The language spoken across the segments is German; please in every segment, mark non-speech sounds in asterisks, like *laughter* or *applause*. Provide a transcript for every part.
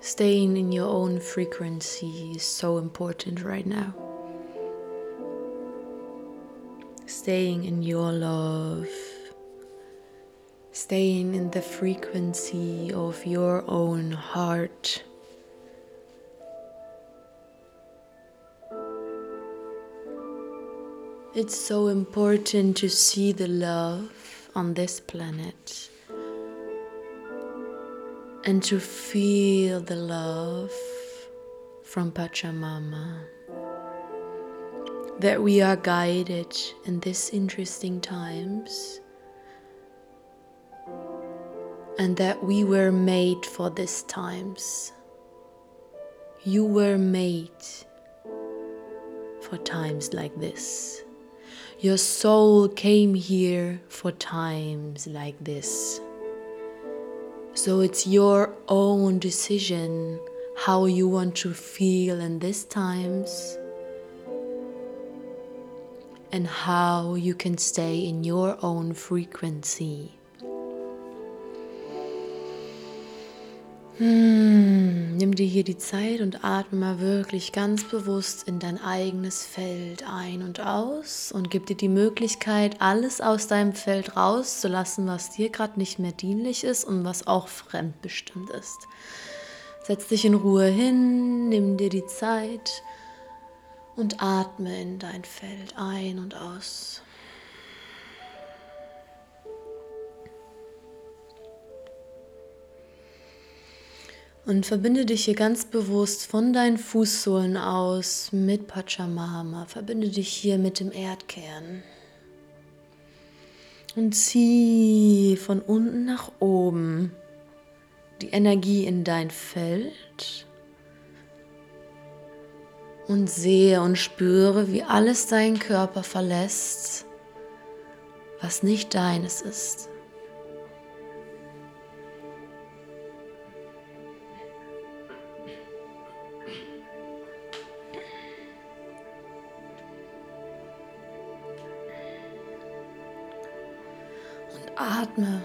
Staying in your own frequency is so important right now. Staying in your love, staying in the frequency of your own heart. It's so important to see the love on this planet and to feel the love from Pachamama. That we are guided in these interesting times and that we were made for these times. You were made for times like this. Your soul came here for times like this. So it's your own decision how you want to feel in these times and how you can stay in your own frequency. Hm, nimm dir hier die Zeit und atme mal wirklich ganz bewusst in dein eigenes Feld ein und aus und gib dir die Möglichkeit, alles aus deinem Feld rauszulassen, was dir gerade nicht mehr dienlich ist und was auch fremdbestimmt ist. Setz dich in Ruhe hin, nimm dir die Zeit und atme in dein Feld ein und aus. Und verbinde dich hier ganz bewusst von deinen Fußsohlen aus mit Pachamama. Verbinde dich hier mit dem Erdkern. Und zieh von unten nach oben die Energie in dein Feld. Und sehe und spüre, wie alles deinen Körper verlässt, was nicht deines ist. Atme.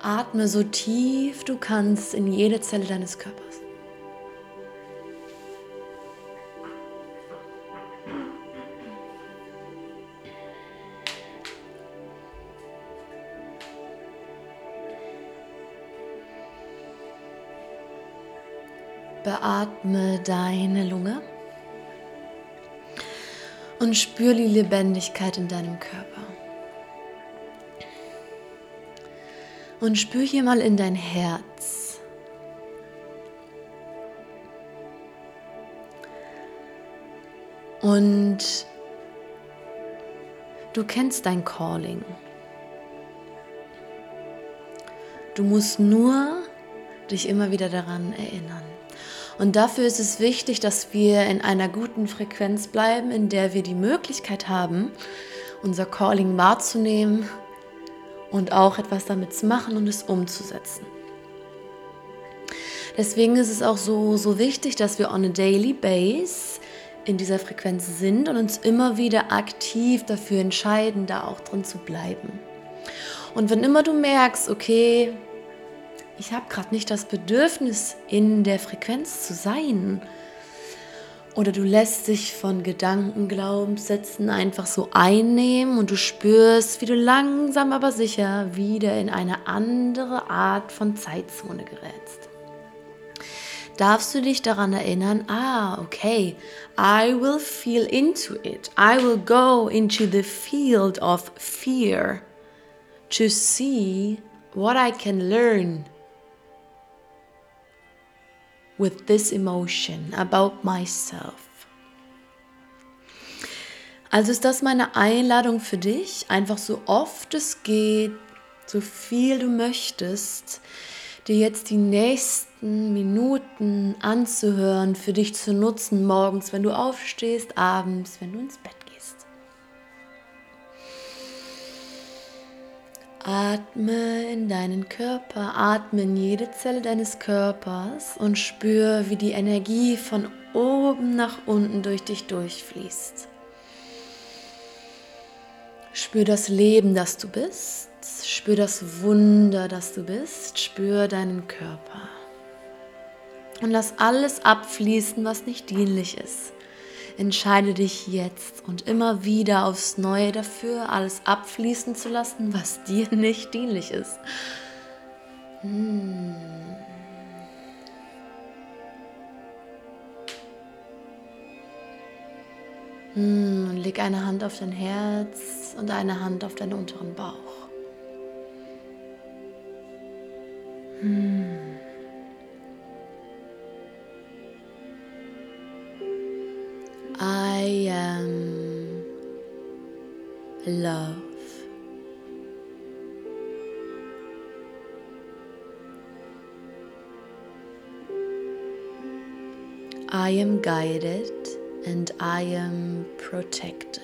Atme so tief du kannst in jede Zelle deines Körpers. Beatme deine Lunge und spür die Lebendigkeit in deinem Körper. Und spür hier mal in dein Herz. Und du kennst dein Calling. Du musst nur dich immer wieder daran erinnern. Und dafür ist es wichtig, dass wir in einer guten Frequenz bleiben, in der wir die Möglichkeit haben, unser Calling wahrzunehmen und auch etwas damit zu machen und es umzusetzen. Deswegen ist es auch so, so wichtig, dass wir on a daily base in dieser Frequenz sind und uns immer wieder aktiv dafür entscheiden, da auch drin zu bleiben. Und wenn immer du merkst, okay, ich habe gerade nicht das Bedürfnis, in der Frequenz zu sein. Oder du lässt dich von Gedanken, Glaubenssätzen einfach so einnehmen und du spürst, wie du langsam aber sicher wieder in eine andere Art von Zeitzone gerätst. Darfst du dich daran erinnern, ah, okay, I will feel into it. I will go into the field of fear to see what I can learn with this emotion about myself. Also ist das meine Einladung für dich, einfach so oft es geht, so viel du möchtest, dir jetzt die nächsten Minuten anzuhören, für dich zu nutzen, morgens, wenn du aufstehst, abends, wenn du ins Bett Atme in deinen Körper, atme in jede Zelle deines Körpers und spür, wie die Energie von oben nach unten durch dich durchfließt. Spür das Leben, das du bist. Spür das Wunder, das du bist. Spür deinen Körper. Und lass alles abfließen, was nicht dienlich ist. Entscheide dich jetzt und immer wieder aufs Neue dafür, alles abfließen zu lassen, was dir *laughs* nicht dienlich ist. Hm. Hm, und leg eine Hand auf dein Herz und eine Hand auf deinen unteren Bauch. Hm. I am love. I am guided and I am protected.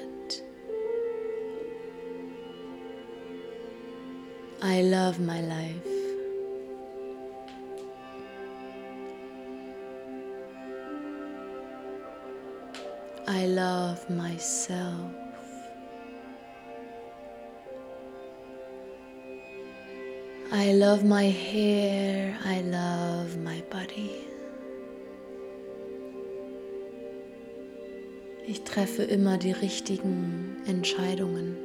I love my life. I love myself. I love my hair. I love my body. Ich treffe immer die richtigen Entscheidungen.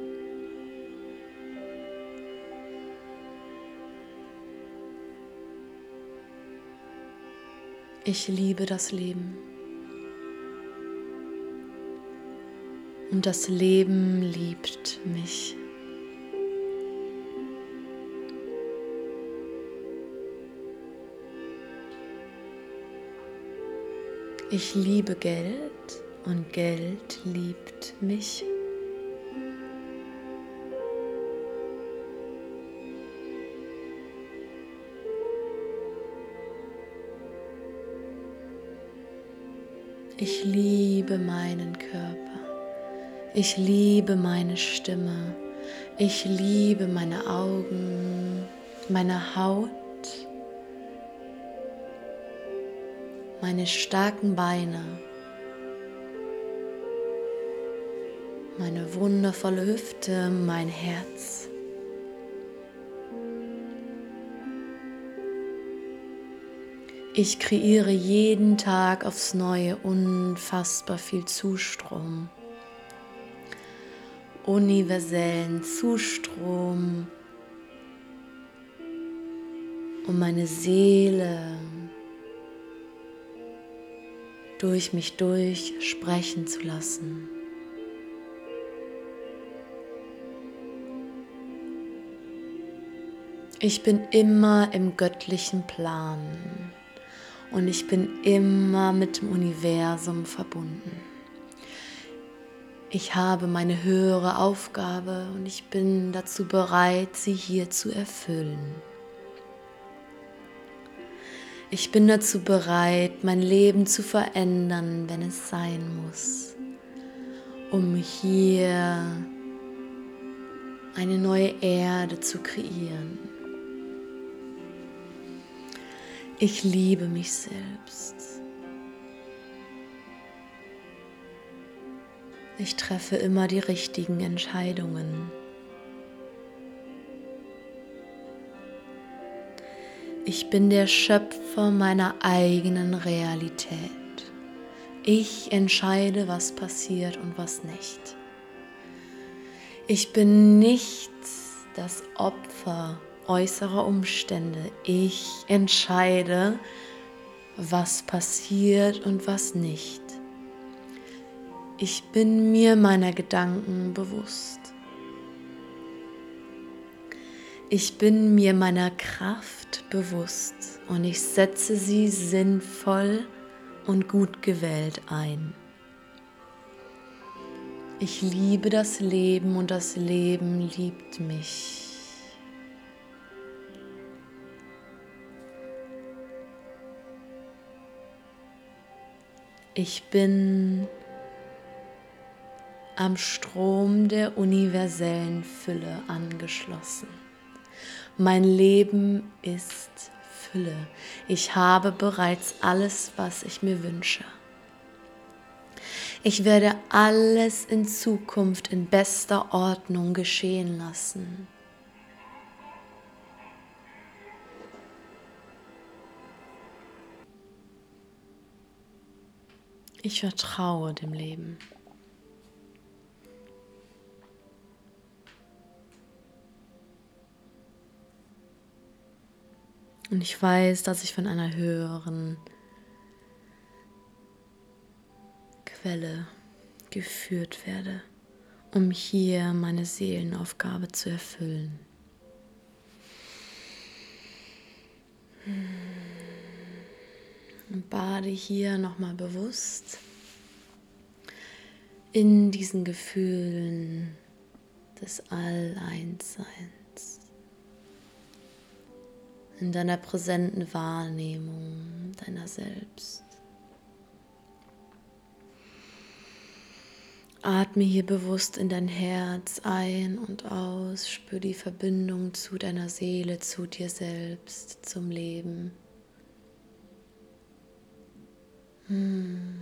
Ich liebe das Leben. Und das Leben liebt mich. Ich liebe Geld und Geld liebt mich. Ich liebe meinen Körper. Ich liebe meine Stimme. Ich liebe meine Augen, meine Haut, meine starken Beine, meine wundervolle Hüfte, mein Herz. Ich kreiere jeden Tag aufs Neue unfassbar viel Zustrom, universellen Zustrom, um meine Seele durch mich durch sprechen zu lassen. Ich bin immer im göttlichen Plan und ich bin immer mit dem Universum verbunden. Ich habe meine höhere Aufgabe und ich bin dazu bereit, sie hier zu erfüllen. Ich bin dazu bereit, mein Leben zu verändern, wenn es sein muss, um hier eine neue Erde zu kreieren. Ich liebe mich selbst. Ich treffe immer die richtigen Entscheidungen. Ich bin der Schöpfer meiner eigenen Realität. Ich entscheide, was passiert und was nicht. Ich bin nicht das Opfer äußerer Umstände. Ich entscheide, was passiert und was nicht. Ich bin mir meiner Gedanken bewusst. Ich bin mir meiner Kraft bewusst und ich setze sie sinnvoll und gut gewählt ein. Ich liebe das Leben und das Leben liebt mich. Ich bin am Strom der universellen Fülle angeschlossen. Mein Leben ist Fülle. Ich habe bereits alles, was ich mir wünsche. Ich werde alles in Zukunft in bester Ordnung geschehen lassen. Ich vertraue dem Leben. Und ich weiß, dass ich von einer höheren Quelle geführt werde, um hier meine Seelenaufgabe zu erfüllen. Und bade hier nochmal bewusst in diesen Gefühlen des Alleinsseins, in deiner präsenten Wahrnehmung deiner selbst. Atme hier bewusst in dein Herz ein und aus, spür die Verbindung zu deiner Seele, zu dir selbst, zum Leben. Hm.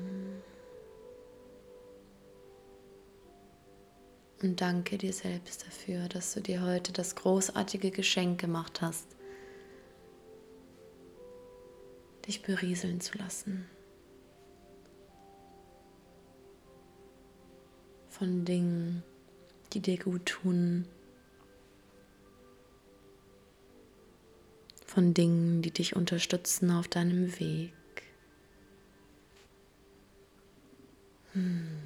Und danke dir selbst dafür, dass du dir heute das großartige Geschenk gemacht hast, dich berieseln zu lassen. von Dingen, die dir gut tun, von Dingen, die dich unterstützen auf deinem Weg. Hm.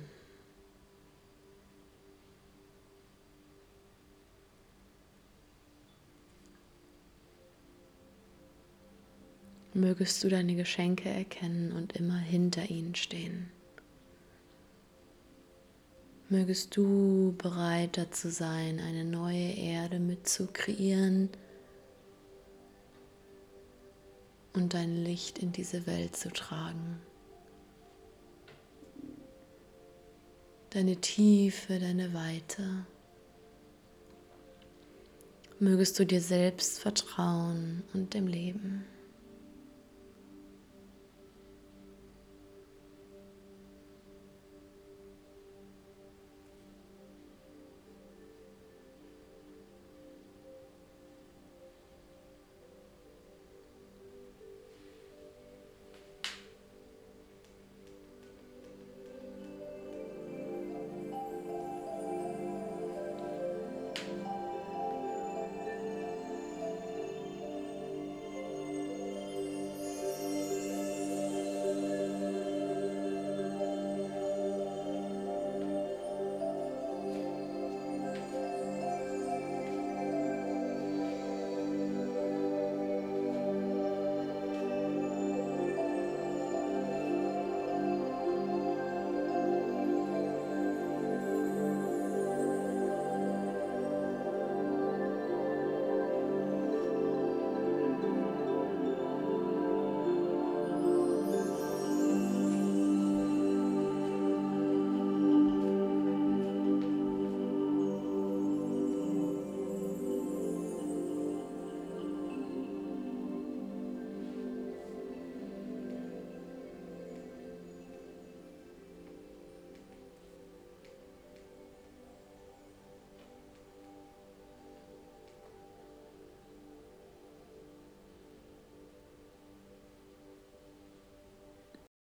Mögest du deine Geschenke erkennen und immer hinter ihnen stehen. Mögest du bereit dazu sein, eine neue Erde mitzukreieren und dein Licht in diese Welt zu tragen. Deine Tiefe, deine Weite. Mögest du dir selbst vertrauen und dem Leben.